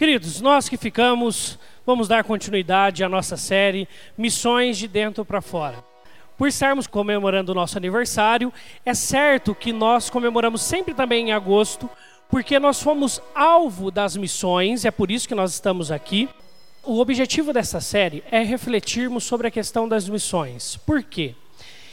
Queridos, nós que ficamos, vamos dar continuidade à nossa série Missões de Dentro para Fora. Por estarmos comemorando o nosso aniversário, é certo que nós comemoramos sempre também em agosto, porque nós fomos alvo das missões, é por isso que nós estamos aqui. O objetivo dessa série é refletirmos sobre a questão das missões. Por quê?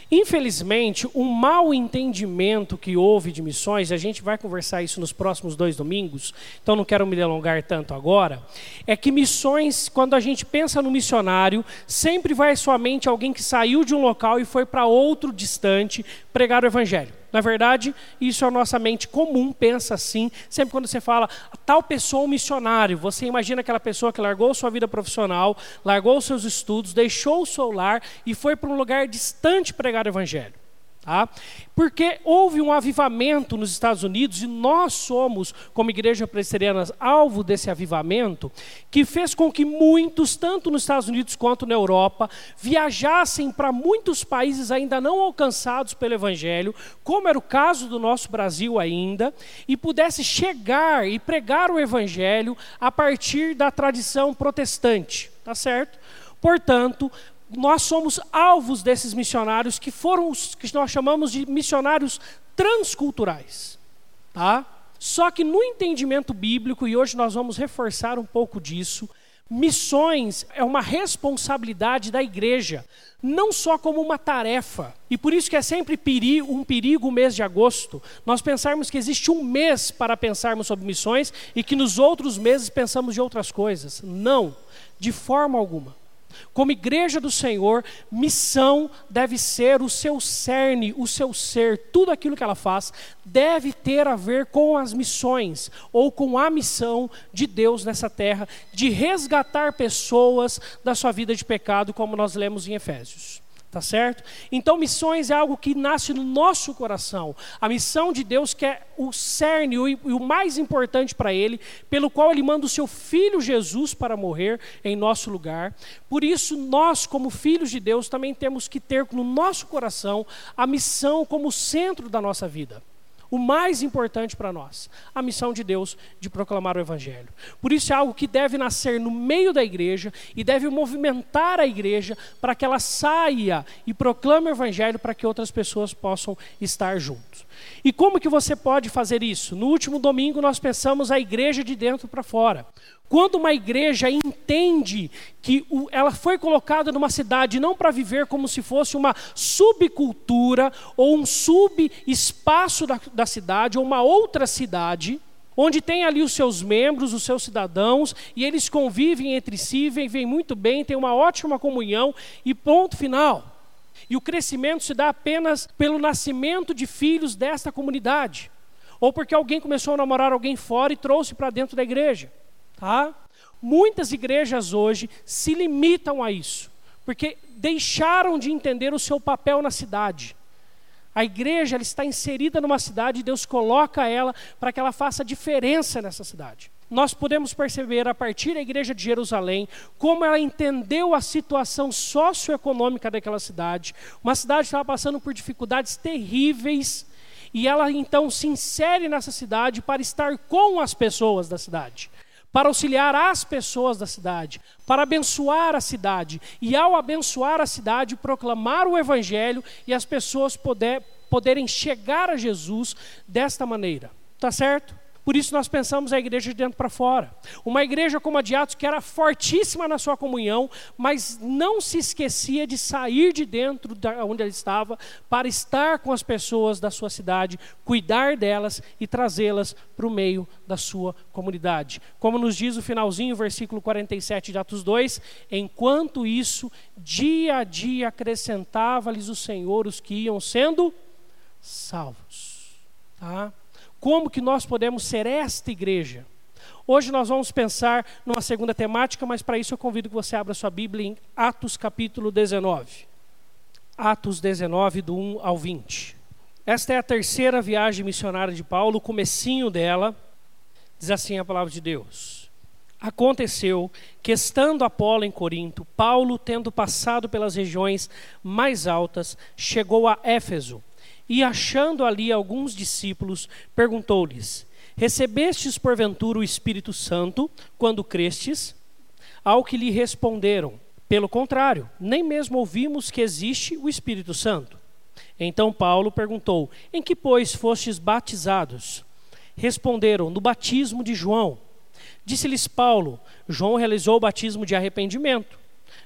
Infelizmente, um mau entendimento que houve de missões, a gente vai conversar isso nos próximos dois domingos, então não quero me delongar tanto agora, é que missões, quando a gente pensa no missionário, sempre vai à sua mente alguém que saiu de um local e foi para outro distante pregar o evangelho. Na verdade, isso é a nossa mente comum, pensa assim. Sempre quando você fala tal pessoa um missionário, você imagina aquela pessoa que largou sua vida profissional, largou seus estudos, deixou o seu lar e foi para um lugar distante pregar o evangelho. Tá? Porque houve um avivamento nos Estados Unidos e nós somos, como igreja presbiteriana, alvo desse avivamento, que fez com que muitos, tanto nos Estados Unidos quanto na Europa, viajassem para muitos países ainda não alcançados pelo Evangelho, como era o caso do nosso Brasil ainda, e pudesse chegar e pregar o Evangelho a partir da tradição protestante, tá certo? Portanto, nós somos alvos desses missionários que foram os que nós chamamos de missionários transculturais. Tá? Só que no entendimento bíblico, e hoje nós vamos reforçar um pouco disso, missões é uma responsabilidade da igreja, não só como uma tarefa. E por isso que é sempre um perigo o mês de agosto, nós pensarmos que existe um mês para pensarmos sobre missões e que nos outros meses pensamos de outras coisas. Não, de forma alguma. Como igreja do Senhor, missão deve ser o seu cerne, o seu ser, tudo aquilo que ela faz deve ter a ver com as missões ou com a missão de Deus nessa terra de resgatar pessoas da sua vida de pecado, como nós lemos em Efésios. Tá certo? Então, missões é algo que nasce no nosso coração. A missão de Deus que é o cerne e o mais importante para Ele, pelo qual Ele manda o seu Filho Jesus para morrer em nosso lugar. Por isso, nós, como filhos de Deus, também temos que ter no nosso coração a missão como centro da nossa vida o mais importante para nós, a missão de Deus de proclamar o Evangelho. Por isso é algo que deve nascer no meio da igreja e deve movimentar a igreja para que ela saia e proclame o Evangelho para que outras pessoas possam estar juntos. E como que você pode fazer isso? No último domingo nós pensamos a igreja de dentro para fora. Quando uma igreja entende que ela foi colocada numa cidade não para viver como se fosse uma subcultura ou um subespaço da, da cidade ou uma outra cidade, onde tem ali os seus membros, os seus cidadãos, e eles convivem entre si, vivem muito bem, têm uma ótima comunhão e ponto final. E o crescimento se dá apenas pelo nascimento de filhos desta comunidade, ou porque alguém começou a namorar alguém fora e trouxe para dentro da igreja. Tá? Muitas igrejas hoje se limitam a isso, porque deixaram de entender o seu papel na cidade. A igreja está inserida numa cidade e Deus coloca ela para que ela faça diferença nessa cidade. Nós podemos perceber a partir da igreja de Jerusalém como ela entendeu a situação socioeconômica daquela cidade. Uma cidade que estava passando por dificuldades terríveis e ela então se insere nessa cidade para estar com as pessoas da cidade para auxiliar as pessoas da cidade, para abençoar a cidade, e ao abençoar a cidade, proclamar o Evangelho e as pessoas poder, poderem chegar a Jesus desta maneira. Tá certo? Por isso nós pensamos a igreja de dentro para fora. Uma igreja como a de Atos, que era fortíssima na sua comunhão, mas não se esquecia de sair de dentro da onde ela estava para estar com as pessoas da sua cidade, cuidar delas e trazê-las para o meio da sua comunidade. Como nos diz o finalzinho, versículo 47 de Atos 2: Enquanto isso, dia a dia acrescentava-lhes o Senhor os que iam sendo salvos. Tá? Como que nós podemos ser esta igreja? Hoje nós vamos pensar numa segunda temática, mas para isso eu convido que você abra sua Bíblia em Atos capítulo 19. Atos 19, do 1 ao 20. Esta é a terceira viagem missionária de Paulo, o comecinho dela, diz assim a palavra de Deus. Aconteceu que, estando Apolo em Corinto, Paulo, tendo passado pelas regiões mais altas, chegou a Éfeso e, achando ali alguns discípulos, perguntou-lhes: Recebestes porventura o Espírito Santo quando crestes? Ao que lhe responderam: Pelo contrário, nem mesmo ouvimos que existe o Espírito Santo. Então Paulo perguntou: Em que, pois, fostes batizados? Responderam: No batismo de João. Disse-lhes Paulo: João realizou o batismo de arrependimento,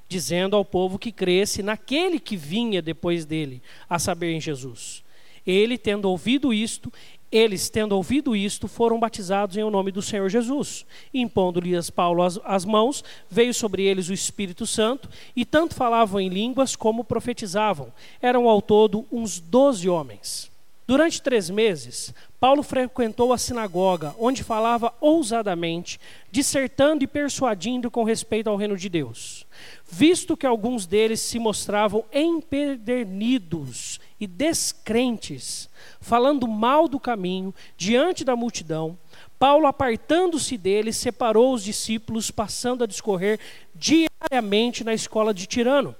dizendo ao povo que cresce naquele que vinha depois dele, a saber, em Jesus. Ele, tendo ouvido isto, eles, tendo ouvido isto, foram batizados em o nome do Senhor Jesus. Impondo-lhes Paulo as, as, mãos, veio sobre eles o Espírito Santo, e tanto falavam em línguas como profetizavam. Eram ao todo uns doze homens. Durante três meses, Paulo frequentou a sinagoga, onde falava ousadamente, dissertando e persuadindo com respeito ao reino de Deus. Visto que alguns deles se mostravam empedernidos e descrentes, falando mal do caminho diante da multidão, Paulo, apartando-se deles, separou os discípulos, passando a discorrer diariamente na escola de Tirano.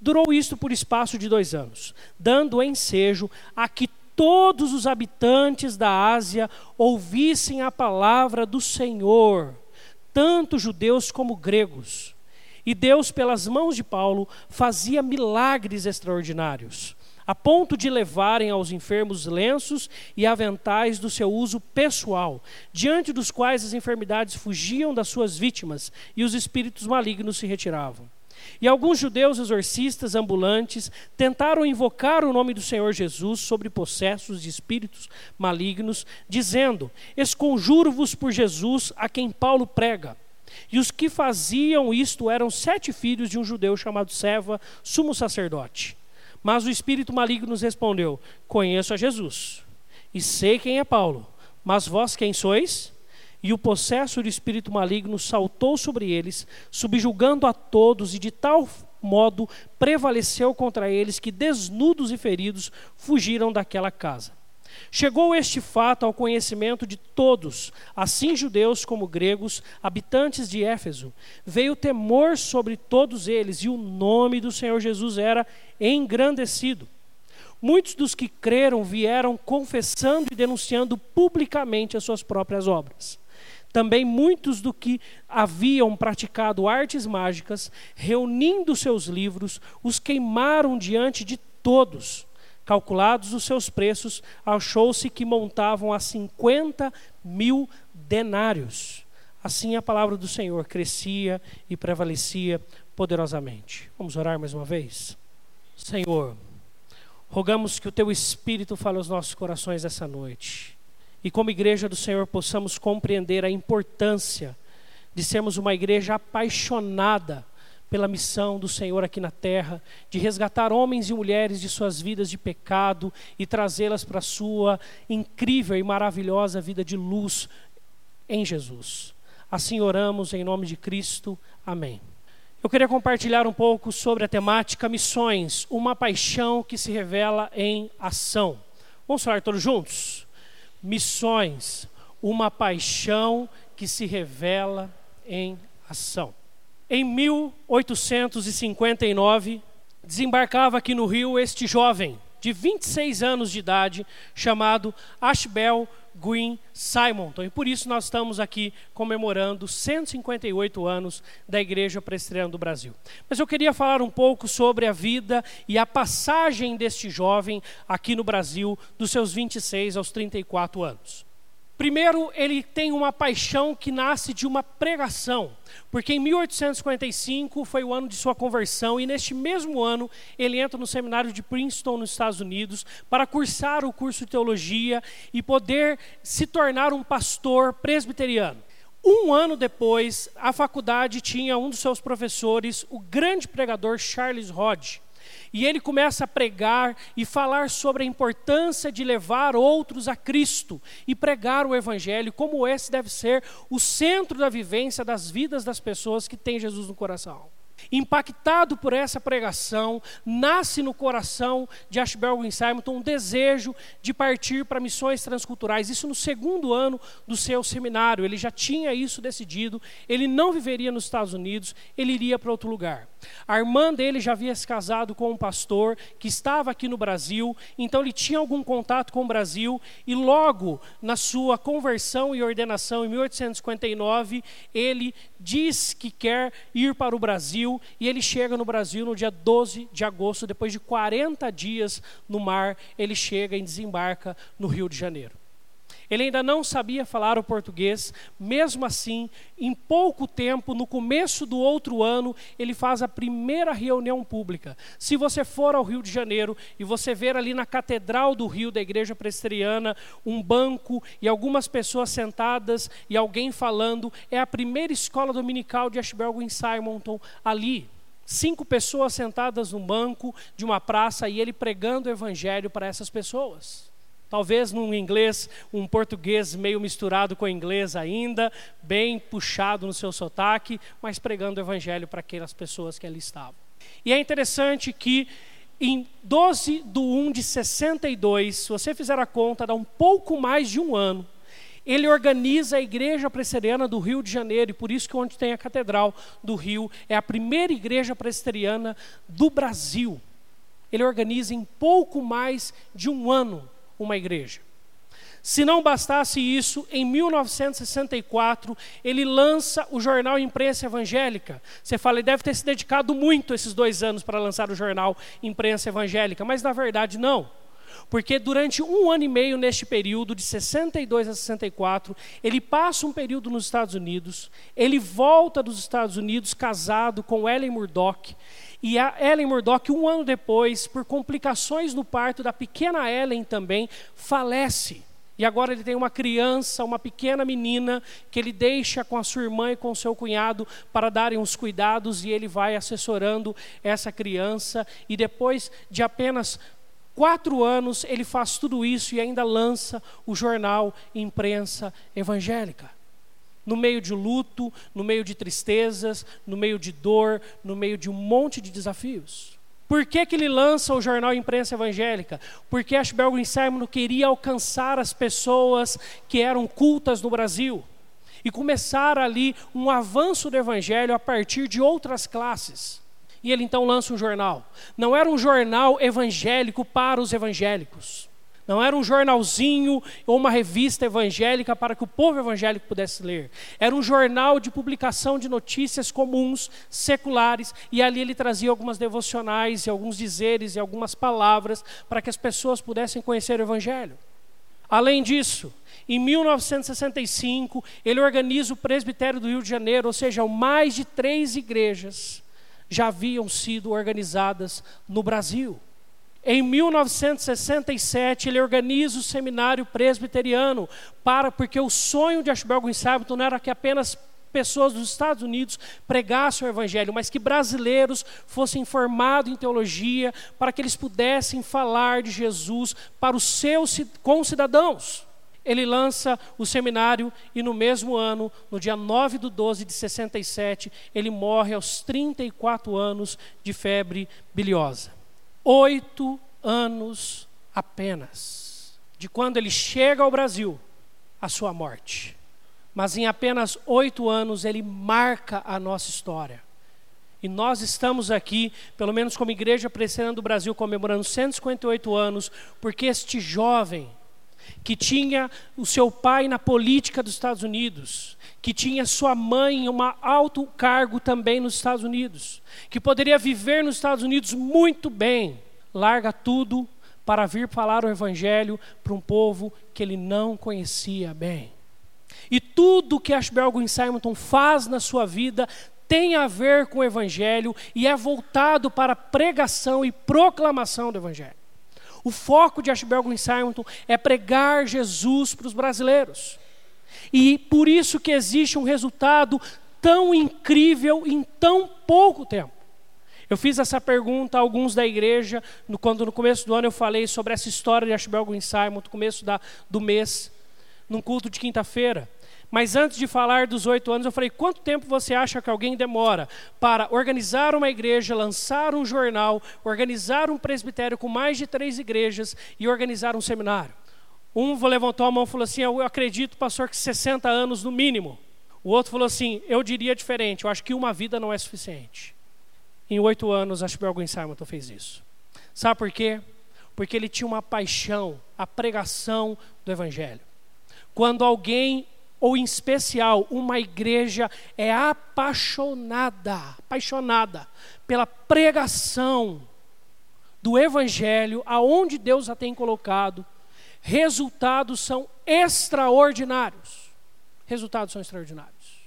Durou isto por espaço de dois anos, dando ensejo a que todos os habitantes da Ásia ouvissem a palavra do Senhor, tanto judeus como gregos. E Deus, pelas mãos de Paulo, fazia milagres extraordinários a ponto de levarem aos enfermos lenços e aventais do seu uso pessoal, diante dos quais as enfermidades fugiam das suas vítimas e os espíritos malignos se retiravam. E alguns judeus exorcistas ambulantes tentaram invocar o nome do Senhor Jesus sobre possessos de espíritos malignos, dizendo: Esconjuro-vos por Jesus a quem Paulo prega. E os que faziam isto eram sete filhos de um judeu chamado Seva, sumo sacerdote. Mas o espírito maligno nos respondeu: Conheço a Jesus e sei quem é Paulo, mas vós quem sois? E o possesso do espírito maligno saltou sobre eles, subjugando a todos, e de tal modo prevaleceu contra eles que, desnudos e feridos, fugiram daquela casa. Chegou este fato ao conhecimento de todos, assim judeus como gregos, habitantes de Éfeso. Veio temor sobre todos eles, e o nome do Senhor Jesus era engrandecido. Muitos dos que creram vieram confessando e denunciando publicamente as suas próprias obras. Também muitos do que haviam praticado artes mágicas, reunindo seus livros, os queimaram diante de todos Calculados os seus preços, achou-se que montavam a 50 mil denários. Assim a palavra do Senhor crescia e prevalecia poderosamente. Vamos orar mais uma vez? Senhor, rogamos que o Teu Espírito fale aos nossos corações essa noite. E como igreja do Senhor possamos compreender a importância de sermos uma igreja apaixonada pela missão do Senhor aqui na terra, de resgatar homens e mulheres de suas vidas de pecado e trazê-las para a sua incrível e maravilhosa vida de luz em Jesus. Assim oramos em nome de Cristo. Amém. Eu queria compartilhar um pouco sobre a temática missões, uma paixão que se revela em ação. Vamos falar todos juntos? Missões, uma paixão que se revela em ação. Em 1859, desembarcava aqui no Rio este jovem de 26 anos de idade, chamado Ashbel Green Simonton. E por isso nós estamos aqui comemorando 158 anos da Igreja Presbiteriana do Brasil. Mas eu queria falar um pouco sobre a vida e a passagem deste jovem aqui no Brasil, dos seus 26 aos 34 anos. Primeiro, ele tem uma paixão que nasce de uma pregação, porque em 1845 foi o ano de sua conversão e neste mesmo ano ele entra no seminário de Princeton nos Estados Unidos para cursar o curso de teologia e poder se tornar um pastor presbiteriano. Um ano depois, a faculdade tinha um dos seus professores, o grande pregador Charles Hodge. E ele começa a pregar e falar sobre a importância de levar outros a Cristo e pregar o Evangelho, como esse deve ser o centro da vivência das vidas das pessoas que têm Jesus no coração. Impactado por essa pregação, nasce no coração de Ashbel Simonton um desejo de partir para missões transculturais. Isso no segundo ano do seu seminário. Ele já tinha isso decidido. Ele não viveria nos Estados Unidos, ele iria para outro lugar. A irmã dele já havia se casado com um pastor que estava aqui no Brasil, então ele tinha algum contato com o Brasil e logo na sua conversão e ordenação em 1859, ele diz que quer ir para o Brasil e ele chega no Brasil no dia 12 de agosto, depois de 40 dias no mar, ele chega e desembarca no Rio de Janeiro. Ele ainda não sabia falar o português, mesmo assim, em pouco tempo, no começo do outro ano, ele faz a primeira reunião pública. Se você for ao Rio de Janeiro e você ver ali na Catedral do Rio da Igreja Presbiteriana um banco e algumas pessoas sentadas e alguém falando, é a primeira escola dominical de Ashbel em Simonton ali cinco pessoas sentadas num banco de uma praça e ele pregando o evangelho para essas pessoas. Talvez num inglês, um português meio misturado com inglês ainda, bem puxado no seu sotaque, mas pregando o evangelho para aquelas pessoas que ali estavam. E é interessante que em 12 de 1 de 62, se você fizer a conta, dá um pouco mais de um ano, ele organiza a igreja presbiteriana do Rio de Janeiro, e por isso que onde tem a Catedral do Rio, é a primeira igreja presbiteriana do Brasil. Ele organiza em pouco mais de um ano uma igreja. Se não bastasse isso, em 1964, ele lança o jornal Imprensa Evangélica. Você fala, ele deve ter se dedicado muito esses dois anos para lançar o jornal Imprensa Evangélica, mas na verdade não. Porque durante um ano e meio, neste período, de 62 a 64, ele passa um período nos Estados Unidos, ele volta dos Estados Unidos casado com Ellen Murdoch, e a Ellen Murdoch, um ano depois, por complicações no parto da pequena Ellen também, falece. E agora ele tem uma criança, uma pequena menina, que ele deixa com a sua irmã e com seu cunhado para darem os cuidados, e ele vai assessorando essa criança. E depois de apenas quatro anos, ele faz tudo isso e ainda lança o jornal Imprensa Evangélica no meio de luto, no meio de tristezas, no meio de dor, no meio de um monte de desafios. Por que, que ele lança o jornal Imprensa Evangélica? Porque Ashbel Simon queria alcançar as pessoas que eram cultas no Brasil e começar ali um avanço do Evangelho a partir de outras classes. E ele então lança um jornal. Não era um jornal evangélico para os evangélicos. Não era um jornalzinho ou uma revista evangélica para que o povo evangélico pudesse ler. Era um jornal de publicação de notícias comuns, seculares, e ali ele trazia algumas devocionais e alguns dizeres e algumas palavras para que as pessoas pudessem conhecer o evangelho. Além disso, em 1965, ele organiza o presbitério do Rio de Janeiro, ou seja, mais de três igrejas já haviam sido organizadas no Brasil. Em 1967, ele organiza o seminário presbiteriano, para, porque o sonho de Ashbel Greensimonton não era que apenas pessoas dos Estados Unidos pregassem o Evangelho, mas que brasileiros fossem formados em teologia, para que eles pudessem falar de Jesus para os seus concidadãos. Ele lança o seminário e no mesmo ano, no dia 9 de 12 de 67, ele morre aos 34 anos de febre biliosa. Oito anos apenas de quando ele chega ao Brasil, a sua morte. Mas em apenas oito anos ele marca a nossa história. E nós estamos aqui, pelo menos como Igreja Presbiteriana do Brasil, comemorando 158 anos, porque este jovem, que tinha o seu pai na política dos Estados Unidos, que tinha sua mãe em um alto cargo também nos Estados Unidos, que poderia viver nos Estados Unidos muito bem, larga tudo para vir falar o Evangelho para um povo que ele não conhecia bem. E tudo que Ashbel Green Simonton faz na sua vida tem a ver com o Evangelho e é voltado para a pregação e proclamação do Evangelho. O foco de Ashbel Green Simonton é pregar Jesus para os brasileiros. E por isso que existe um resultado tão incrível em tão pouco tempo. Eu fiz essa pergunta a alguns da igreja, no, quando no começo do ano eu falei sobre essa história de Ashbel Green Simon, no começo da, do mês, num culto de quinta-feira. Mas antes de falar dos oito anos, eu falei: quanto tempo você acha que alguém demora para organizar uma igreja, lançar um jornal, organizar um presbitério com mais de três igrejas e organizar um seminário? Um levantou a mão e falou assim: Eu acredito, pastor, que 60 anos no mínimo. O outro falou assim: Eu diria diferente, eu acho que uma vida não é suficiente. Em oito anos, acho que o Alvin Simon fez isso. Sabe por quê? Porque ele tinha uma paixão, a pregação do Evangelho. Quando alguém ou em especial uma igreja é apaixonada, apaixonada pela pregação do evangelho aonde Deus a tem colocado, resultados são extraordinários. Resultados são extraordinários.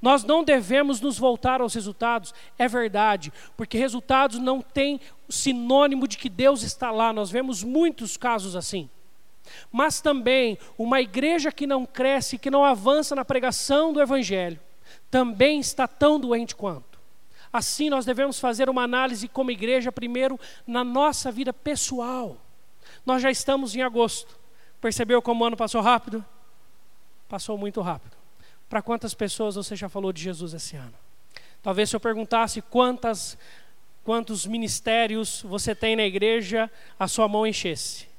Nós não devemos nos voltar aos resultados, é verdade, porque resultados não têm sinônimo de que Deus está lá. Nós vemos muitos casos assim. Mas também uma igreja que não cresce, que não avança na pregação do Evangelho, também está tão doente quanto. Assim, nós devemos fazer uma análise como igreja, primeiro, na nossa vida pessoal. Nós já estamos em agosto. Percebeu como o ano passou rápido? Passou muito rápido. Para quantas pessoas você já falou de Jesus esse ano? Talvez se eu perguntasse quantas, quantos ministérios você tem na igreja, a sua mão enchesse.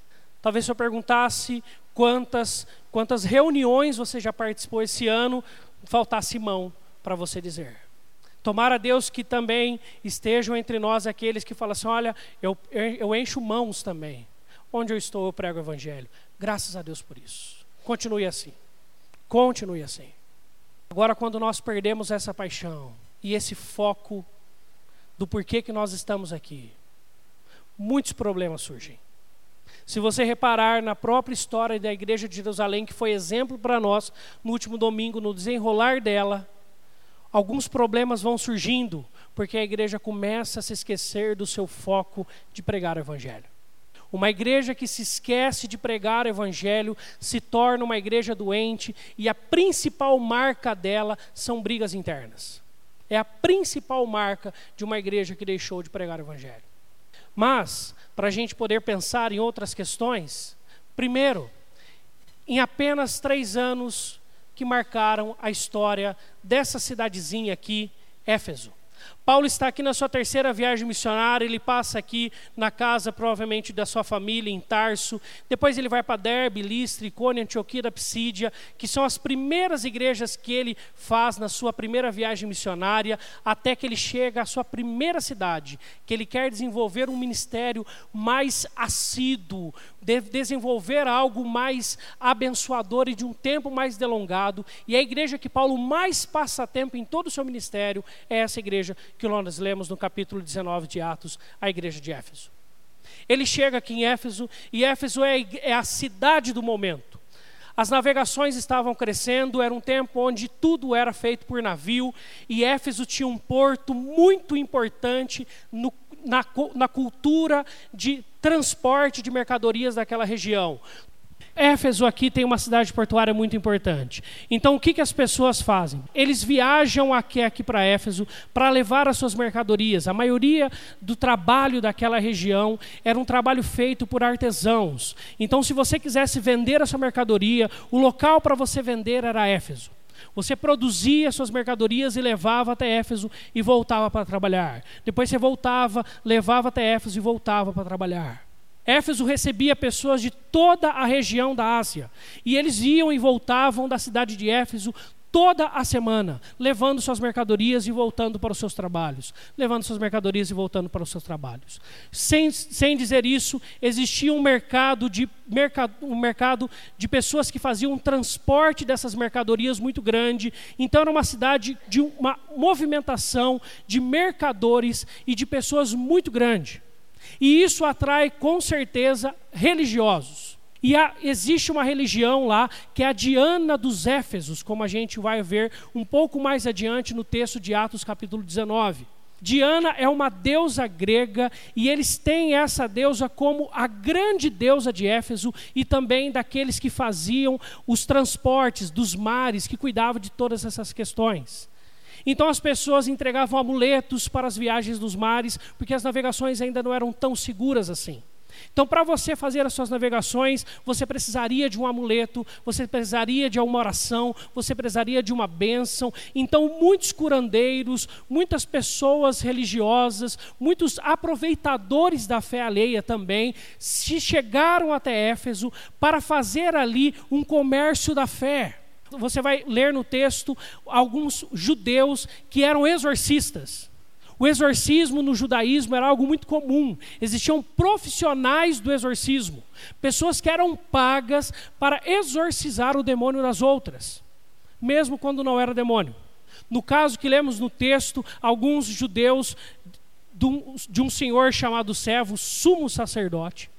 Talvez se eu perguntasse quantas, quantas reuniões você já participou esse ano, faltasse mão para você dizer. Tomara Deus que também estejam entre nós aqueles que falam assim: olha, eu, eu encho mãos também. Onde eu estou, eu prego o Evangelho. Graças a Deus por isso. Continue assim. Continue assim. Agora, quando nós perdemos essa paixão e esse foco do porquê que nós estamos aqui, muitos problemas surgem. Se você reparar na própria história da igreja de Jerusalém, que foi exemplo para nós no último domingo, no desenrolar dela, alguns problemas vão surgindo, porque a igreja começa a se esquecer do seu foco de pregar o evangelho. Uma igreja que se esquece de pregar o evangelho se torna uma igreja doente e a principal marca dela são brigas internas. É a principal marca de uma igreja que deixou de pregar o evangelho. Mas, para a gente poder pensar em outras questões, primeiro, em apenas três anos que marcaram a história dessa cidadezinha aqui, Éfeso. Paulo está aqui na sua terceira viagem missionária, ele passa aqui na casa, provavelmente, da sua família, em Tarso. Depois ele vai para Derbe, Listra, Icônia, Antioquia da que são as primeiras igrejas que ele faz na sua primeira viagem missionária, até que ele chega à sua primeira cidade, que ele quer desenvolver um ministério mais assíduo, desenvolver algo mais abençoador e de um tempo mais delongado. E a igreja que Paulo mais passa tempo em todo o seu ministério é essa igreja que nós lemos no capítulo 19 de Atos, a igreja de Éfeso. Ele chega aqui em Éfeso, e Éfeso é, é a cidade do momento. As navegações estavam crescendo, era um tempo onde tudo era feito por navio, e Éfeso tinha um porto muito importante no, na, na cultura de transporte de mercadorias daquela região. Éfeso aqui tem uma cidade portuária muito importante. Então, o que, que as pessoas fazem? Eles viajam aqui, aqui para Éfeso para levar as suas mercadorias. A maioria do trabalho daquela região era um trabalho feito por artesãos. Então, se você quisesse vender a sua mercadoria, o local para você vender era Éfeso. Você produzia suas mercadorias e levava até Éfeso e voltava para trabalhar. Depois você voltava, levava até Éfeso e voltava para trabalhar. Éfeso recebia pessoas de toda a região da Ásia. E eles iam e voltavam da cidade de Éfeso toda a semana, levando suas mercadorias e voltando para os seus trabalhos. Levando suas mercadorias e voltando para os seus trabalhos. Sem, sem dizer isso, existia um mercado, de, um mercado de pessoas que faziam um transporte dessas mercadorias muito grande. Então, era uma cidade de uma movimentação de mercadores e de pessoas muito grande. E isso atrai com certeza religiosos. E há, existe uma religião lá que é a Diana dos Éfesos, como a gente vai ver um pouco mais adiante no texto de Atos, capítulo 19. Diana é uma deusa grega e eles têm essa deusa como a grande deusa de Éfeso e também daqueles que faziam os transportes dos mares, que cuidavam de todas essas questões. Então as pessoas entregavam amuletos para as viagens dos mares, porque as navegações ainda não eram tão seguras assim. Então, para você fazer as suas navegações, você precisaria de um amuleto, você precisaria de uma oração, você precisaria de uma bênção. Então, muitos curandeiros, muitas pessoas religiosas, muitos aproveitadores da fé alheia também, se chegaram até Éfeso para fazer ali um comércio da fé. Você vai ler no texto alguns judeus que eram exorcistas. O exorcismo no judaísmo era algo muito comum. Existiam profissionais do exorcismo, pessoas que eram pagas para exorcizar o demônio das outras, mesmo quando não era demônio. No caso que lemos no texto, alguns judeus de um senhor chamado servo, sumo sacerdote,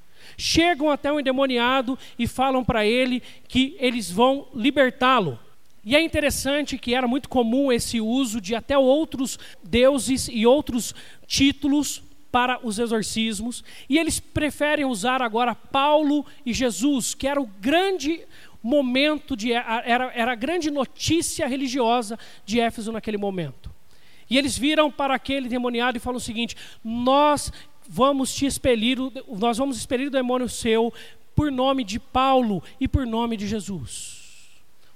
chegam até o endemoniado e falam para ele que eles vão libertá-lo. E é interessante que era muito comum esse uso de até outros deuses e outros títulos para os exorcismos, e eles preferem usar agora Paulo e Jesus, que era o grande momento de era, era a grande notícia religiosa de Éfeso naquele momento. E eles viram para aquele demoniado e falam o seguinte: Nós vamos te expelir, nós vamos expelir o demônio seu por nome de Paulo e por nome de Jesus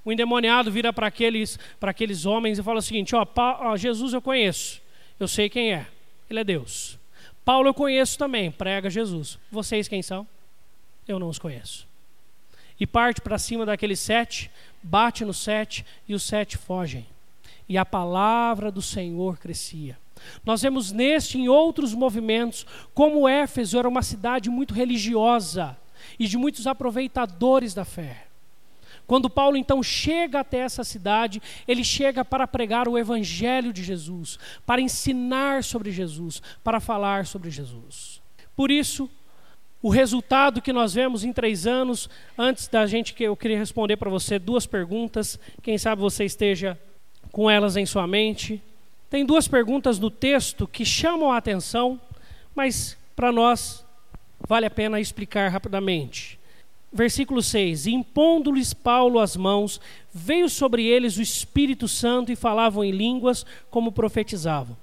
o endemoniado vira para aqueles, aqueles homens e fala o seguinte: ó, ó, Jesus eu conheço, eu sei quem é, ele é Deus. Paulo eu conheço também, prega Jesus. Vocês quem são? Eu não os conheço. E parte para cima daqueles sete, bate nos sete e os sete fogem. E a palavra do Senhor crescia. Nós vemos neste e em outros movimentos como Éfeso era uma cidade muito religiosa e de muitos aproveitadores da fé. Quando Paulo então chega até essa cidade, ele chega para pregar o evangelho de Jesus, para ensinar sobre Jesus, para falar sobre Jesus. Por isso, o resultado que nós vemos em três anos, antes da gente que eu queria responder para você duas perguntas, quem sabe você esteja com elas em sua mente. Tem duas perguntas no texto que chamam a atenção, mas para nós vale a pena explicar rapidamente versículo 6: Impondo-lhes Paulo as mãos, veio sobre eles o Espírito Santo e falavam em línguas como profetizavam.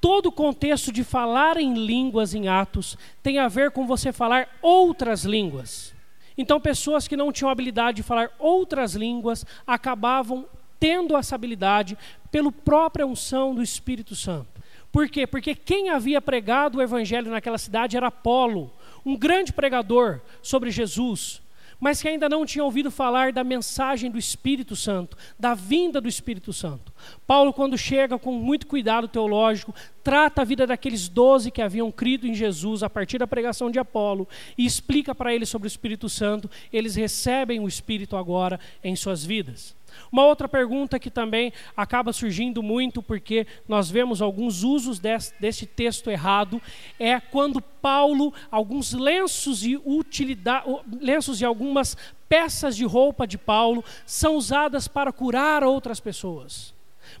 Todo o contexto de falar em línguas em Atos tem a ver com você falar outras línguas. Então, pessoas que não tinham habilidade de falar outras línguas acabavam tendo essa habilidade pela própria unção do Espírito Santo. Por quê? Porque quem havia pregado o evangelho naquela cidade era Apolo, um grande pregador sobre Jesus, mas que ainda não tinha ouvido falar da mensagem do Espírito Santo, da vinda do Espírito Santo. Paulo, quando chega com muito cuidado teológico, trata a vida daqueles doze que haviam crido em Jesus a partir da pregação de Apolo e explica para eles sobre o Espírito Santo. Eles recebem o Espírito agora em suas vidas. Uma outra pergunta que também acaba surgindo muito, porque nós vemos alguns usos desse, desse texto errado, é quando Paulo, alguns lenços e, utilidade, lenços e algumas peças de roupa de Paulo são usadas para curar outras pessoas.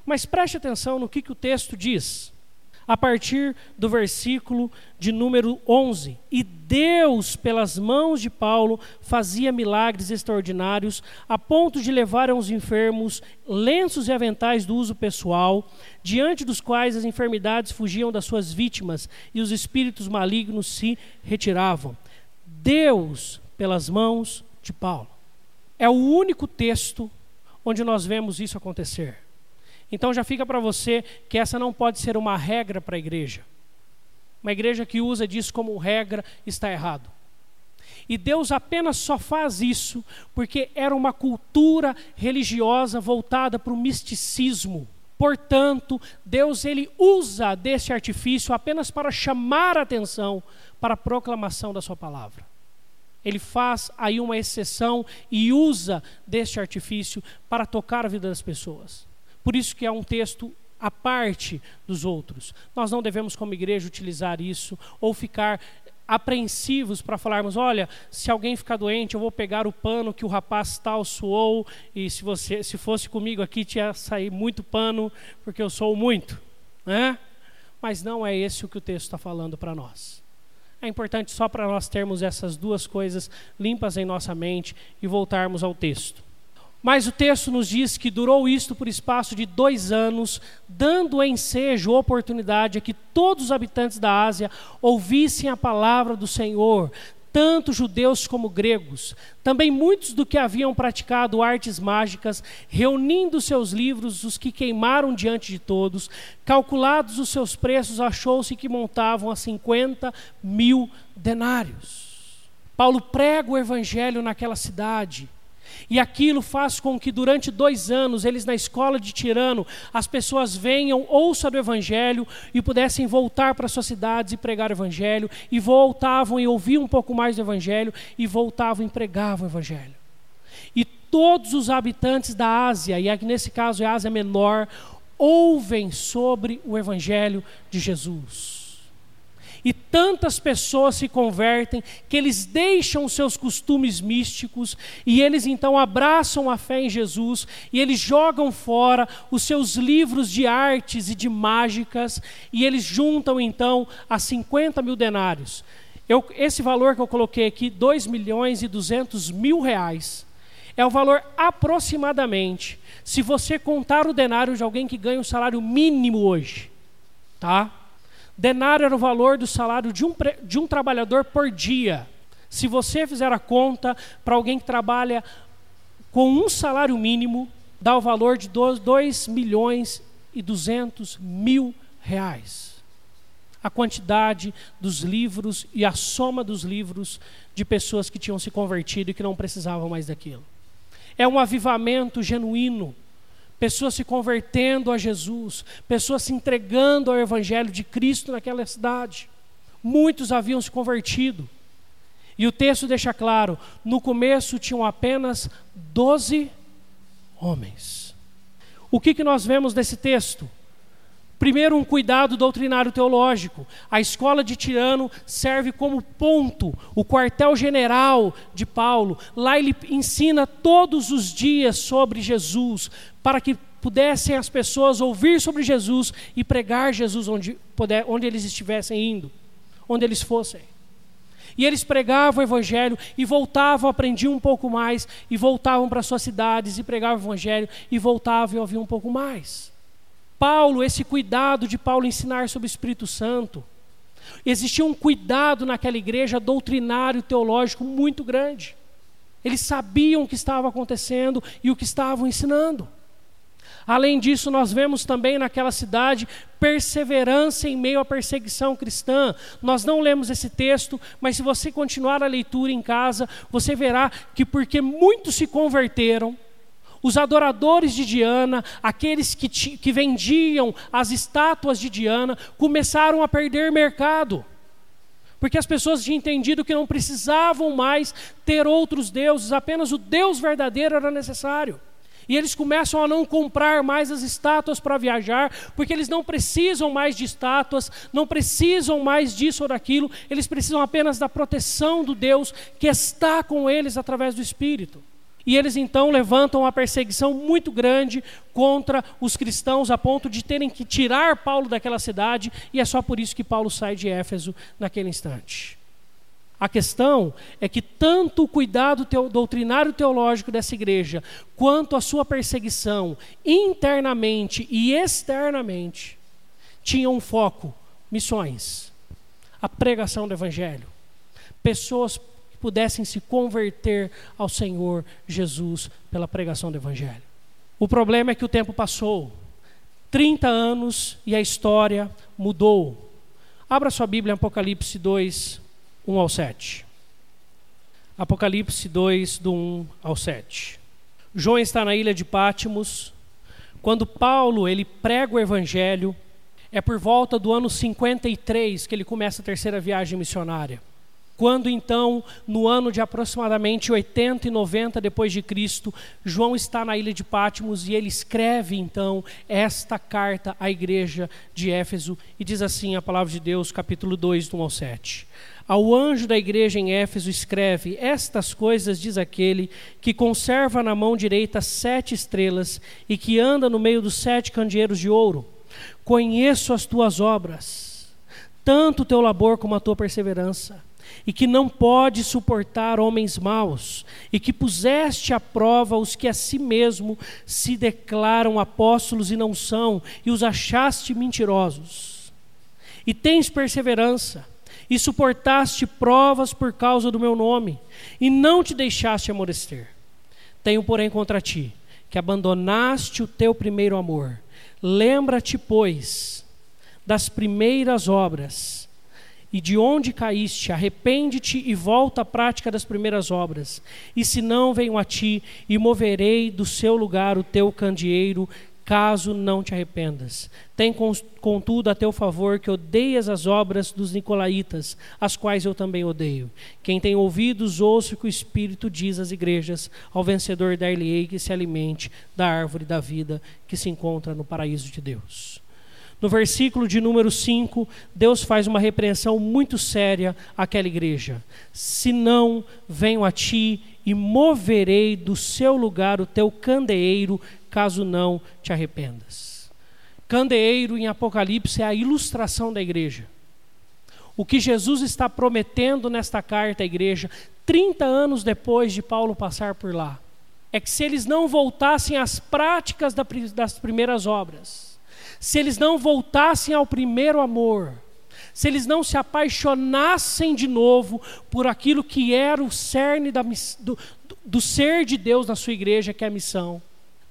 Mas preste atenção no que, que o texto diz a partir do versículo de número 11. E Deus, pelas mãos de Paulo, fazia milagres extraordinários, a ponto de levar aos enfermos lenços e aventais do uso pessoal, diante dos quais as enfermidades fugiam das suas vítimas e os espíritos malignos se retiravam. Deus, pelas mãos de Paulo. É o único texto onde nós vemos isso acontecer. Então já fica para você que essa não pode ser uma regra para a igreja. Uma igreja que usa disso como regra está errado. E Deus apenas só faz isso porque era uma cultura religiosa voltada para o misticismo. Portanto, Deus ele usa desse artifício apenas para chamar a atenção para a proclamação da sua palavra. Ele faz aí uma exceção e usa deste artifício para tocar a vida das pessoas. Por isso que é um texto à parte dos outros. Nós não devemos, como igreja, utilizar isso ou ficar apreensivos para falarmos, olha, se alguém ficar doente, eu vou pegar o pano que o rapaz tal suou e se você, se fosse comigo aqui, tinha sair muito pano porque eu sou muito, né? Mas não é esse o que o texto está falando para nós. É importante só para nós termos essas duas coisas limpas em nossa mente e voltarmos ao texto. Mas o texto nos diz que durou isto por espaço de dois anos, dando ensejo, oportunidade a que todos os habitantes da Ásia ouvissem a palavra do Senhor, tanto judeus como gregos. Também muitos do que haviam praticado artes mágicas, reunindo seus livros, os que queimaram diante de todos, calculados os seus preços, achou-se que montavam a 50 mil denários. Paulo prega o evangelho naquela cidade e aquilo faz com que durante dois anos, eles na escola de Tirano, as pessoas venham, ouçam do Evangelho e pudessem voltar para suas cidades e pregar o Evangelho, e voltavam e ouviam um pouco mais do Evangelho, e voltavam e pregavam o Evangelho. E todos os habitantes da Ásia, e nesse caso é a Ásia Menor, ouvem sobre o Evangelho de Jesus. E tantas pessoas se convertem que eles deixam seus costumes místicos e eles então abraçam a fé em Jesus e eles jogam fora os seus livros de artes e de mágicas e eles juntam então a 50 mil denários. Eu, esse valor que eu coloquei aqui, 2 milhões e 200 mil reais, é o valor aproximadamente, se você contar o denário de alguém que ganha um salário mínimo hoje, tá? Denário era o valor do salário de um, de um trabalhador por dia. Se você fizer a conta para alguém que trabalha com um salário mínimo, dá o valor de 2 milhões e 200 mil reais. A quantidade dos livros e a soma dos livros de pessoas que tinham se convertido e que não precisavam mais daquilo. É um avivamento genuíno pessoas se convertendo a Jesus, pessoas se entregando ao Evangelho de Cristo naquela cidade. Muitos haviam se convertido. E o texto deixa claro: no começo tinham apenas doze homens. O que, que nós vemos nesse texto? Primeiro, um cuidado doutrinário teológico. A escola de Tirano serve como ponto, o quartel-general de Paulo. Lá ele ensina todos os dias sobre Jesus, para que pudessem as pessoas ouvir sobre Jesus e pregar Jesus onde, puder, onde eles estivessem indo, onde eles fossem. E eles pregavam o evangelho e voltavam, aprendiam um pouco mais, e voltavam para suas cidades e pregavam o evangelho e voltavam e ouviam um pouco mais. Paulo, esse cuidado de Paulo ensinar sobre o Espírito Santo. Existia um cuidado naquela igreja doutrinário, teológico muito grande. Eles sabiam o que estava acontecendo e o que estavam ensinando. Além disso, nós vemos também naquela cidade perseverança em meio à perseguição cristã. Nós não lemos esse texto, mas se você continuar a leitura em casa, você verá que porque muitos se converteram, os adoradores de Diana, aqueles que, que vendiam as estátuas de Diana, começaram a perder mercado. Porque as pessoas tinham entendido que não precisavam mais ter outros deuses, apenas o Deus verdadeiro era necessário. E eles começam a não comprar mais as estátuas para viajar, porque eles não precisam mais de estátuas, não precisam mais disso ou daquilo, eles precisam apenas da proteção do Deus que está com eles através do Espírito. E eles então levantam uma perseguição muito grande contra os cristãos, a ponto de terem que tirar Paulo daquela cidade, e é só por isso que Paulo sai de Éfeso naquele instante. A questão é que tanto o cuidado teo, doutrinário teológico dessa igreja, quanto a sua perseguição internamente e externamente, tinham um foco: missões, a pregação do evangelho. Pessoas pudessem se converter ao Senhor Jesus pela pregação do Evangelho. O problema é que o tempo passou 30 anos e a história mudou. Abra sua Bíblia em Apocalipse 2, 1 ao 7. Apocalipse 2, do 1 ao 7. João está na ilha de Pátimos. Quando Paulo ele prega o Evangelho, é por volta do ano 53 que ele começa a terceira viagem missionária. Quando então, no ano de aproximadamente 80 e 90 depois de Cristo, João está na ilha de Patmos e ele escreve então esta carta à igreja de Éfeso e diz assim a palavra de Deus, capítulo 2, do 1 ao 7. Ao anjo da igreja em Éfeso escreve: Estas coisas diz aquele que conserva na mão direita sete estrelas e que anda no meio dos sete candeeiros de ouro. Conheço as tuas obras, tanto o teu labor como a tua perseverança e que não pode suportar homens maus, e que puseste à prova os que a si mesmo se declaram apóstolos e não são, e os achaste mentirosos. E tens perseverança, e suportaste provas por causa do meu nome, e não te deixaste amolecer. Tenho, porém, contra ti que abandonaste o teu primeiro amor. Lembra-te, pois, das primeiras obras e de onde caíste, arrepende-te e volta à prática das primeiras obras. E se não, venho a ti e moverei do seu lugar o teu candeeiro, caso não te arrependas. Tem contudo a teu favor que odeias as obras dos nicolaítas, as quais eu também odeio. Quem tem ouvidos, ouça o que o Espírito diz às igrejas, ao vencedor dar-lhe-ei que se alimente da árvore da vida que se encontra no paraíso de Deus. No versículo de número 5, Deus faz uma repreensão muito séria àquela igreja. Se não, venho a ti e moverei do seu lugar o teu candeeiro, caso não te arrependas. Candeeiro em Apocalipse é a ilustração da igreja. O que Jesus está prometendo nesta carta à igreja, 30 anos depois de Paulo passar por lá, é que se eles não voltassem às práticas das primeiras obras, se eles não voltassem ao primeiro amor, se eles não se apaixonassem de novo por aquilo que era o cerne da, do, do ser de Deus na sua igreja, que é a missão,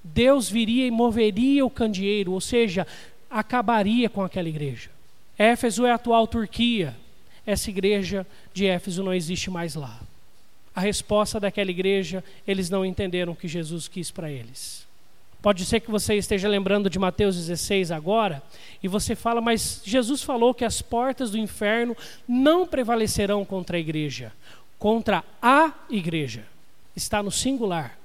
Deus viria e moveria o candeeiro, ou seja, acabaria com aquela igreja. Éfeso é a atual Turquia, essa igreja de Éfeso não existe mais lá. A resposta daquela igreja, eles não entenderam o que Jesus quis para eles. Pode ser que você esteja lembrando de Mateus 16 agora, e você fala, mas Jesus falou que as portas do inferno não prevalecerão contra a igreja, contra a igreja. Está no singular.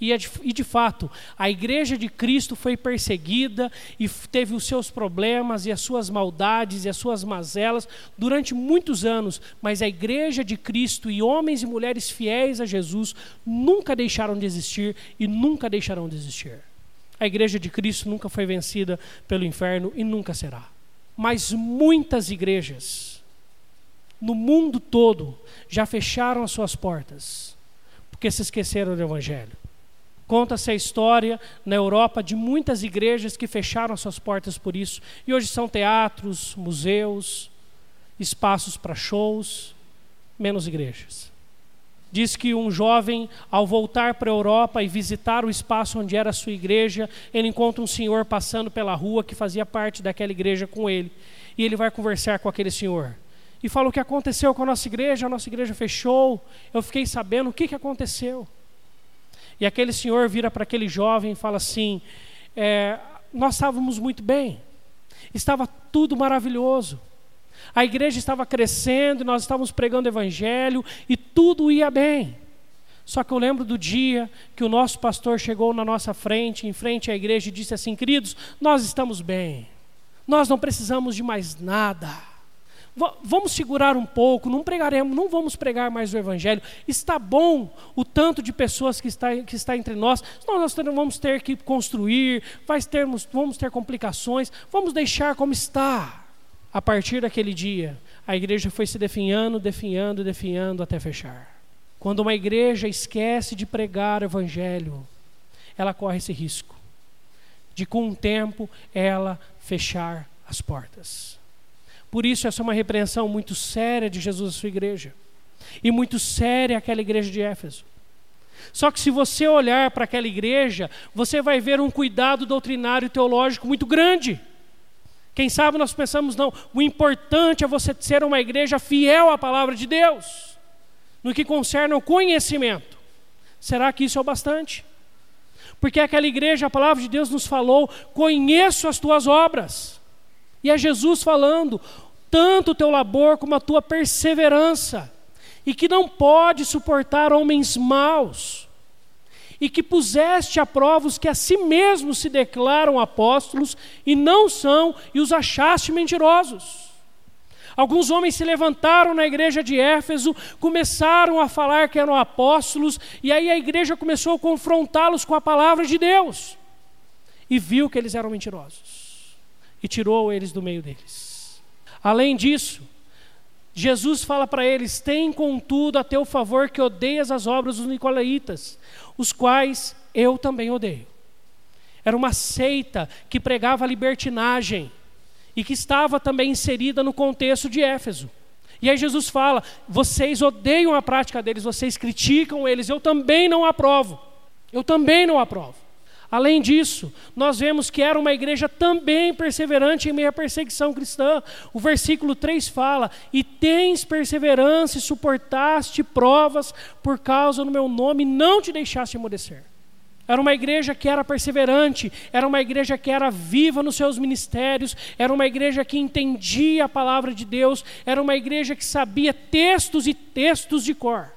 E, é e de fato, a igreja de Cristo foi perseguida e teve os seus problemas e as suas maldades e as suas mazelas durante muitos anos, mas a igreja de Cristo e homens e mulheres fiéis a Jesus nunca deixaram de existir e nunca deixarão de existir. A igreja de Cristo nunca foi vencida pelo inferno e nunca será. Mas muitas igrejas no mundo todo já fecharam as suas portas porque se esqueceram do evangelho. Conta-se a história na Europa de muitas igrejas que fecharam as suas portas por isso e hoje são teatros, museus, espaços para shows, menos igrejas. Diz que um jovem, ao voltar para a Europa e visitar o espaço onde era a sua igreja, ele encontra um senhor passando pela rua que fazia parte daquela igreja com ele. E ele vai conversar com aquele senhor. E fala o que aconteceu com a nossa igreja, a nossa igreja fechou, eu fiquei sabendo o que, que aconteceu. E aquele senhor vira para aquele jovem e fala assim: é, Nós estávamos muito bem, estava tudo maravilhoso. A igreja estava crescendo, nós estávamos pregando evangelho e tudo ia bem. Só que eu lembro do dia que o nosso pastor chegou na nossa frente, em frente à igreja, e disse assim: Queridos, nós estamos bem, nós não precisamos de mais nada. V vamos segurar um pouco, não pregaremos, não vamos pregar mais o Evangelho. Está bom o tanto de pessoas que está, que está entre nós, nós, nós vamos ter que construir, vai termos, vamos ter complicações, vamos deixar como está. A partir daquele dia, a igreja foi se definhando, definhando, definhando até fechar. Quando uma igreja esquece de pregar o evangelho, ela corre esse risco de com o tempo ela fechar as portas. Por isso essa é uma repreensão muito séria de Jesus à sua igreja e muito séria aquela igreja de Éfeso. Só que se você olhar para aquela igreja, você vai ver um cuidado doutrinário e teológico muito grande. Quem sabe nós pensamos, não, o importante é você ser uma igreja fiel à palavra de Deus, no que concerne ao conhecimento. Será que isso é o bastante? Porque aquela igreja, a palavra de Deus nos falou: conheço as tuas obras. E é Jesus falando, tanto o teu labor como a tua perseverança, e que não pode suportar homens maus e que puseste a prova os que a si mesmos se declaram apóstolos e não são, e os achaste mentirosos. Alguns homens se levantaram na igreja de Éfeso, começaram a falar que eram apóstolos, e aí a igreja começou a confrontá-los com a palavra de Deus, e viu que eles eram mentirosos, e tirou eles do meio deles. Além disso, Jesus fala para eles: Tem contudo a teu favor que odeias as obras dos Nicolaitas, os quais eu também odeio. Era uma seita que pregava libertinagem e que estava também inserida no contexto de Éfeso. E aí Jesus fala: vocês odeiam a prática deles, vocês criticam eles, eu também não aprovo. Eu também não aprovo. Além disso, nós vemos que era uma igreja também perseverante em meio à perseguição cristã. O versículo 3 fala: E tens perseverança e suportaste provas por causa do meu nome, não te deixaste emudecer. Era uma igreja que era perseverante, era uma igreja que era viva nos seus ministérios, era uma igreja que entendia a palavra de Deus, era uma igreja que sabia textos e textos de cor.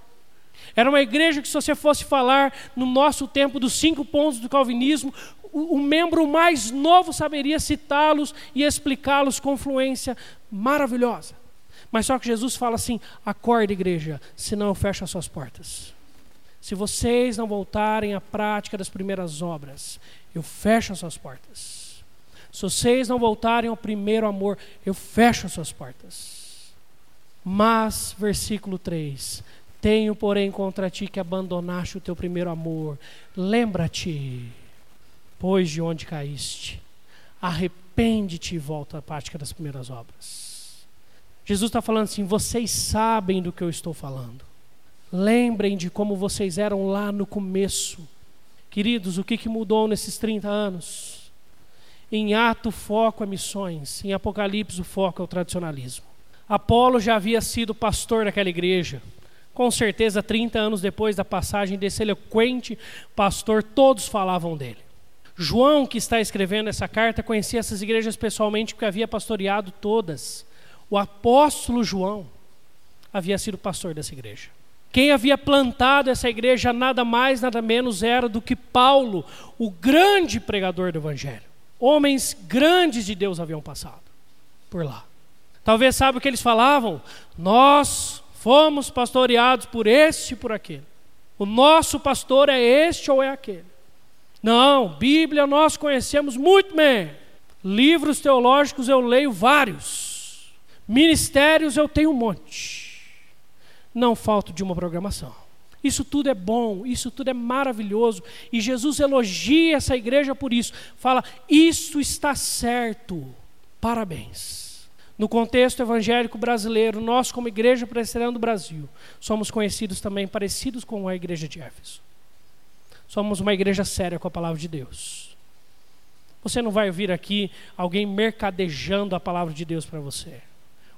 Era uma igreja que, se você fosse falar no nosso tempo dos cinco pontos do calvinismo, o, o membro mais novo saberia citá-los e explicá-los com fluência maravilhosa. Mas só que Jesus fala assim: acorde, igreja, senão eu fecho as suas portas. Se vocês não voltarem à prática das primeiras obras, eu fecho as suas portas. Se vocês não voltarem ao primeiro amor, eu fecho as suas portas. Mas, versículo 3: Tenho, porém, contra ti que abandonaste o teu primeiro amor. Lembra-te, pois de onde caíste. Arrepende-te e volta à prática das primeiras obras. Jesus está falando assim: vocês sabem do que eu estou falando. Lembrem de como vocês eram lá no começo. Queridos, o que, que mudou nesses 30 anos? Em ato, o foco é missões. Em Apocalipse, o foco é o tradicionalismo. Apolo já havia sido pastor daquela igreja. Com certeza, 30 anos depois da passagem desse eloquente pastor, todos falavam dele. João, que está escrevendo essa carta, conhecia essas igrejas pessoalmente porque havia pastoreado todas. O apóstolo João havia sido pastor dessa igreja. Quem havia plantado essa igreja nada mais, nada menos era do que Paulo, o grande pregador do Evangelho. Homens grandes de Deus haviam passado por lá. Talvez sabe o que eles falavam? Nós fomos pastoreados por este e por aquele. O nosso pastor é este ou é aquele. Não, Bíblia nós conhecemos muito bem. Livros teológicos eu leio vários. Ministérios eu tenho um monte não falto de uma programação. Isso tudo é bom, isso tudo é maravilhoso. E Jesus elogia essa igreja por isso. Fala, isso está certo. Parabéns. No contexto evangélico brasileiro, nós, como Igreja Presbiteriana do Brasil, somos conhecidos também parecidos com a igreja de Éfeso. Somos uma igreja séria com a palavra de Deus. Você não vai vir aqui alguém mercadejando a palavra de Deus para você.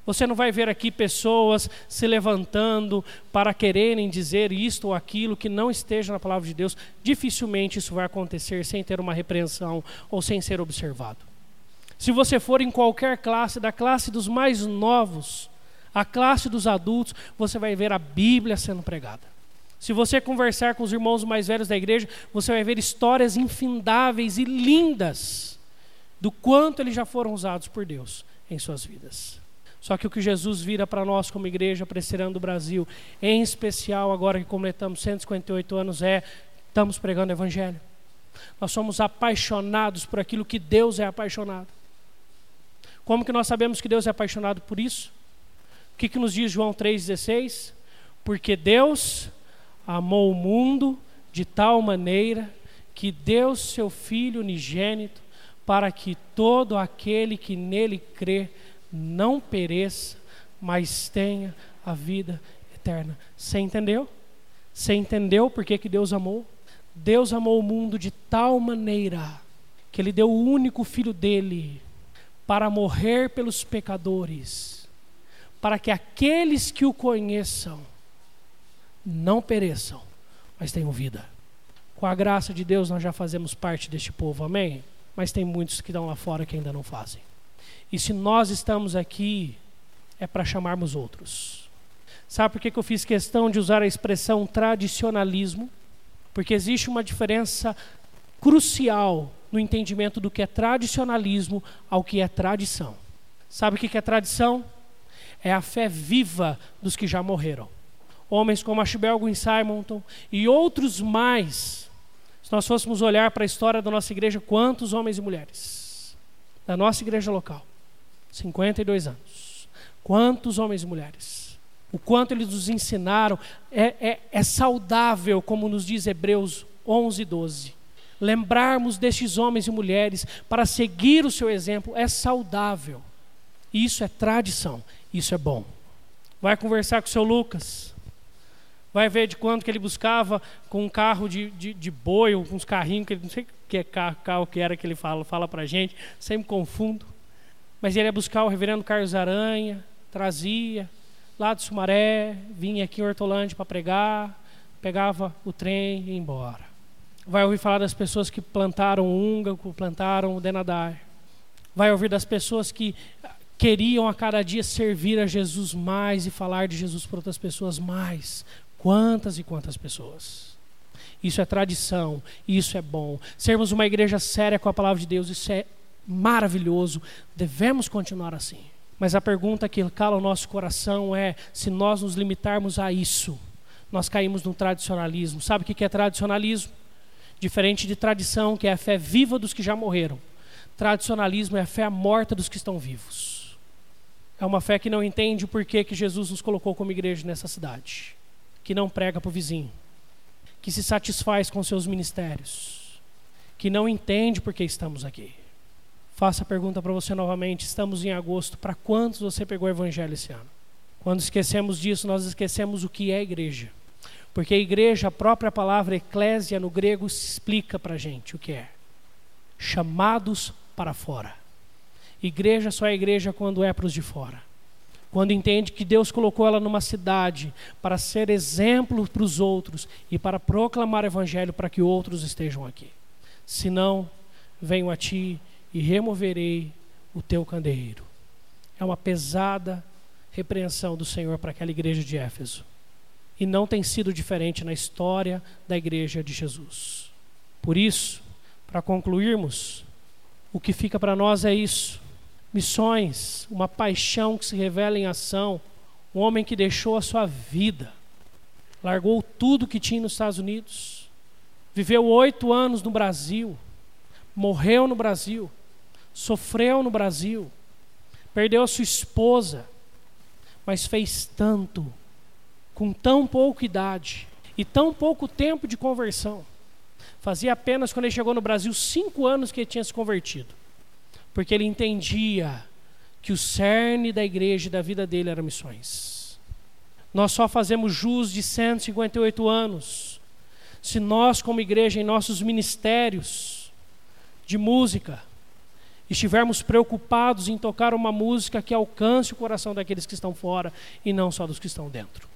Você não vai ver aqui pessoas se levantando para quererem dizer isto ou aquilo que não esteja na palavra de Deus. Dificilmente isso vai acontecer sem ter uma repreensão ou sem ser observado. Se você for em qualquer classe, da classe dos mais novos, a classe dos adultos, você vai ver a Bíblia sendo pregada. Se você conversar com os irmãos mais velhos da igreja, você vai ver histórias infindáveis e lindas do quanto eles já foram usados por Deus em suas vidas. Só que o que Jesus vira para nós como igreja presbiteriana do Brasil, em especial agora que completamos 158 anos, é estamos pregando o evangelho. Nós somos apaixonados por aquilo que Deus é apaixonado. Como que nós sabemos que Deus é apaixonado por isso? O que, que nos diz João 3,16? Porque Deus amou o mundo de tal maneira que deu seu Filho unigênito para que todo aquele que nele crê não pereça, mas tenha a vida eterna. Você entendeu? Você entendeu por que, que Deus amou? Deus amou o mundo de tal maneira que Ele deu o único filho dele para morrer pelos pecadores, para que aqueles que o conheçam não pereçam, mas tenham vida. Com a graça de Deus, nós já fazemos parte deste povo, amém? Mas tem muitos que estão lá fora que ainda não fazem. E se nós estamos aqui, é para chamarmos outros. Sabe por que, que eu fiz questão de usar a expressão tradicionalismo? Porque existe uma diferença crucial no entendimento do que é tradicionalismo ao que é tradição. Sabe o que é tradição? É a fé viva dos que já morreram. Homens como Ashbel Gwyn Simonton e outros mais. Se nós fôssemos olhar para a história da nossa igreja, quantos homens e mulheres da nossa igreja local 52 anos. Quantos homens e mulheres? O quanto eles nos ensinaram é, é, é saudável, como nos diz Hebreus 11, 12. Lembrarmos destes homens e mulheres para seguir o seu exemplo é saudável. Isso é tradição, isso é bom. Vai conversar com o seu Lucas. Vai ver de quanto que ele buscava com um carro de, de, de boi, ou com uns carrinhos, que ele, não sei que carro, carro que era que ele fala, fala para gente, sempre confundo. Mas ele ia buscar o reverendo Carlos Aranha, trazia, lá de Sumaré, vinha aqui em Hortolândia para pregar, pegava o trem e ia embora. Vai ouvir falar das pessoas que plantaram o Úngaco, plantaram o Denadar. Vai ouvir das pessoas que queriam a cada dia servir a Jesus mais e falar de Jesus para outras pessoas mais. Quantas e quantas pessoas. Isso é tradição, isso é bom. Sermos uma igreja séria com a palavra de Deus, isso é maravilhoso. Devemos continuar assim. Mas a pergunta que cala o nosso coração é: se nós nos limitarmos a isso, nós caímos no tradicionalismo. Sabe o que é tradicionalismo? Diferente de tradição, que é a fé viva dos que já morreram. Tradicionalismo é a fé morta dos que estão vivos. É uma fé que não entende o porquê que Jesus nos colocou como igreja nessa cidade. Que não prega para o vizinho. Que se satisfaz com seus ministérios. Que não entende por que estamos aqui. Faço a pergunta para você novamente. Estamos em agosto. Para quantos você pegou o evangelho esse ano? Quando esquecemos disso, nós esquecemos o que é igreja. Porque a igreja, a própria palavra eclésia no grego, explica para a gente o que é. Chamados para fora. Igreja só é igreja quando é para os de fora. Quando entende que Deus colocou ela numa cidade para ser exemplo para os outros e para proclamar o evangelho para que outros estejam aqui. Senão, venho a ti e removerei o teu candeeiro. É uma pesada repreensão do Senhor para aquela igreja de Éfeso. E não tem sido diferente na história da igreja de Jesus. Por isso, para concluirmos, o que fica para nós é isso: missões, uma paixão que se revela em ação, um homem que deixou a sua vida, largou tudo que tinha nos Estados Unidos, viveu oito anos no Brasil, morreu no Brasil, sofreu no Brasil, perdeu a sua esposa, mas fez tanto com tão pouca idade e tão pouco tempo de conversão. Fazia apenas, quando ele chegou no Brasil, cinco anos que ele tinha se convertido. Porque ele entendia que o cerne da igreja e da vida dele era missões. Nós só fazemos jus de 158 anos se nós, como igreja, em nossos ministérios de música, estivermos preocupados em tocar uma música que alcance o coração daqueles que estão fora e não só dos que estão dentro.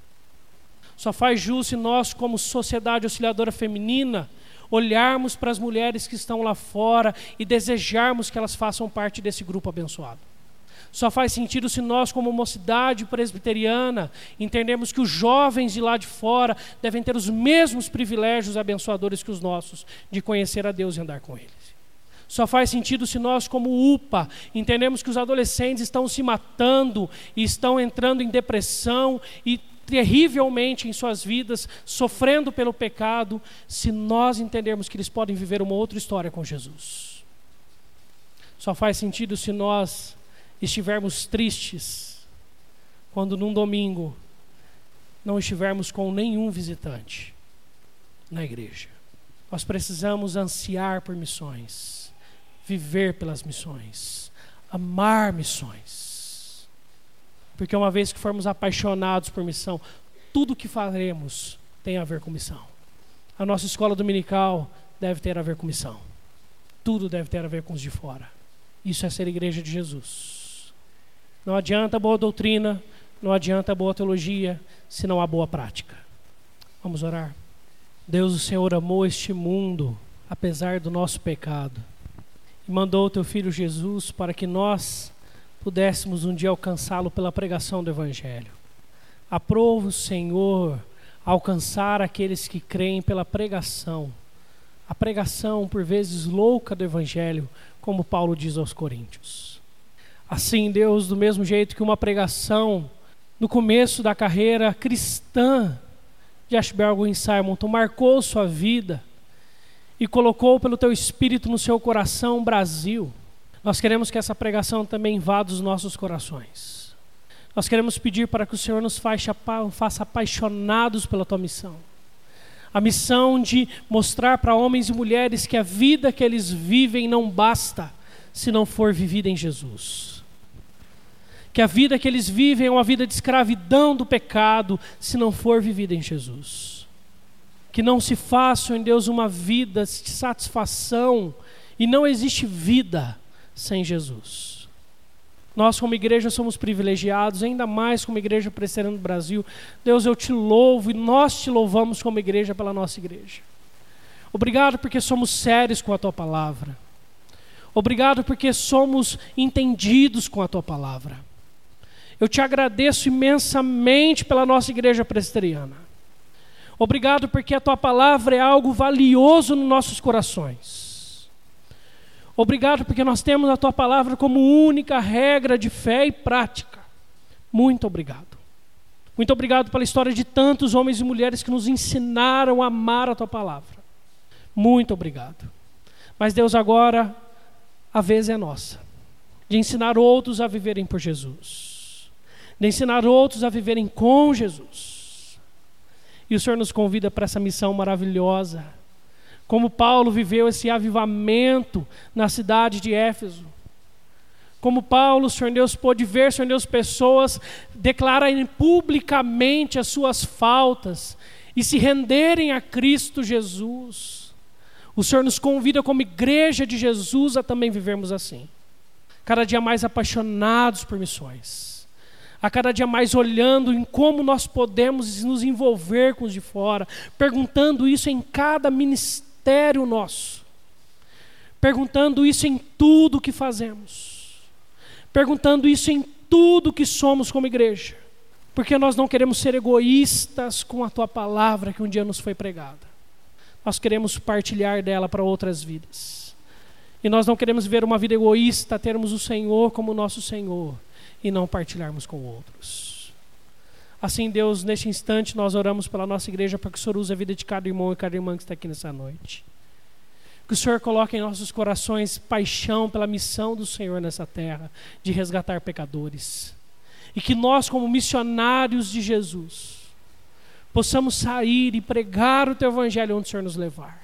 Só faz jus se nós, como sociedade auxiliadora feminina, olharmos para as mulheres que estão lá fora e desejarmos que elas façam parte desse grupo abençoado. Só faz sentido se nós, como mocidade presbiteriana, entendemos que os jovens de lá de fora devem ter os mesmos privilégios abençoadores que os nossos, de conhecer a Deus e andar com Ele. Só faz sentido se nós, como UPA, entendemos que os adolescentes estão se matando e estão entrando em depressão e terrivelmente em suas vidas, sofrendo pelo pecado, se nós entendermos que eles podem viver uma outra história com Jesus. Só faz sentido se nós estivermos tristes quando num domingo não estivermos com nenhum visitante na igreja. Nós precisamos ansiar por missões, viver pelas missões, amar missões. Porque uma vez que formos apaixonados por missão, tudo que faremos tem a ver com missão. A nossa escola dominical deve ter a ver com missão. Tudo deve ter a ver com os de fora. Isso é ser igreja de Jesus. Não adianta boa doutrina, não adianta boa teologia, se não há boa prática. Vamos orar. Deus, o Senhor amou este mundo, apesar do nosso pecado, e mandou o teu filho Jesus para que nós pudéssemos um dia alcançá-lo pela pregação do Evangelho. Aprova o Senhor alcançar aqueles que creem pela pregação. A pregação, por vezes louca do Evangelho, como Paulo diz aos Coríntios. Assim, Deus, do mesmo jeito que uma pregação no começo da carreira cristã de Ashbel e Simonton marcou sua vida e colocou pelo teu espírito no seu coração Brasil nós queremos que essa pregação também invada os nossos corações. Nós queremos pedir para que o Senhor nos faça, apaixonados pela tua missão. A missão de mostrar para homens e mulheres que a vida que eles vivem não basta se não for vivida em Jesus. Que a vida que eles vivem é uma vida de escravidão do pecado se não for vivida em Jesus. Que não se faça em Deus uma vida de satisfação e não existe vida sem Jesus. Nós, como igreja, somos privilegiados, ainda mais como igreja presbiteriana no Brasil. Deus, eu te louvo e nós te louvamos como igreja pela nossa igreja. Obrigado porque somos sérios com a tua palavra. Obrigado porque somos entendidos com a tua palavra. Eu te agradeço imensamente pela nossa igreja presbiteriana. Obrigado porque a tua palavra é algo valioso nos nossos corações. Obrigado porque nós temos a tua palavra como única regra de fé e prática. Muito obrigado. Muito obrigado pela história de tantos homens e mulheres que nos ensinaram a amar a tua palavra. Muito obrigado. Mas Deus, agora a vez é nossa de ensinar outros a viverem por Jesus, de ensinar outros a viverem com Jesus. E o Senhor nos convida para essa missão maravilhosa como Paulo viveu esse avivamento na cidade de Éfeso. Como Paulo, Senhor Deus, pôde ver, Senhor Deus, pessoas declararem publicamente as suas faltas e se renderem a Cristo Jesus. O Senhor nos convida, como igreja de Jesus, a também vivermos assim. Cada dia mais apaixonados por missões. A cada dia mais olhando em como nós podemos nos envolver com os de fora, perguntando isso em cada ministério ministério nosso, perguntando isso em tudo que fazemos, perguntando isso em tudo que somos como igreja, porque nós não queremos ser egoístas com a tua palavra que um dia nos foi pregada, nós queremos partilhar dela para outras vidas, e nós não queremos ver uma vida egoísta, termos o Senhor como nosso Senhor e não partilharmos com outros. Assim, Deus, neste instante nós oramos pela nossa igreja para que o Senhor use a vida de cada irmão e cada irmã que está aqui nessa noite. Que o Senhor coloque em nossos corações paixão pela missão do Senhor nessa terra, de resgatar pecadores. E que nós, como missionários de Jesus, possamos sair e pregar o Teu Evangelho onde o Senhor nos levar.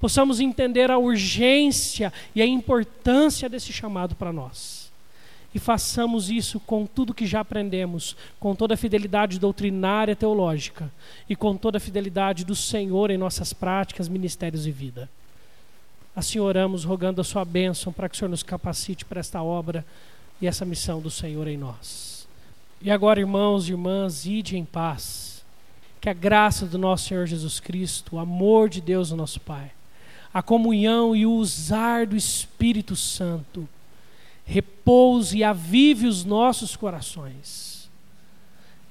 Possamos entender a urgência e a importância desse chamado para nós e façamos isso com tudo que já aprendemos, com toda a fidelidade doutrinária teológica e com toda a fidelidade do Senhor em nossas práticas, ministérios e vida. Assim oramos, rogando a sua bênção para que o Senhor nos capacite para esta obra e essa missão do Senhor em nós. E agora, irmãos e irmãs, ide em paz. Que a graça do nosso Senhor Jesus Cristo, o amor de Deus, nosso Pai, a comunhão e o usar do Espírito Santo repouse e avive os nossos corações.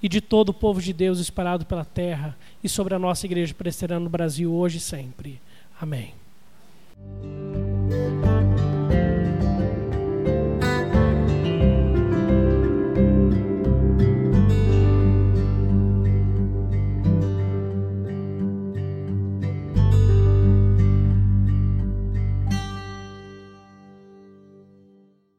E de todo o povo de Deus espalhado pela terra e sobre a nossa igreja presbiteriana no Brasil hoje e sempre. Amém.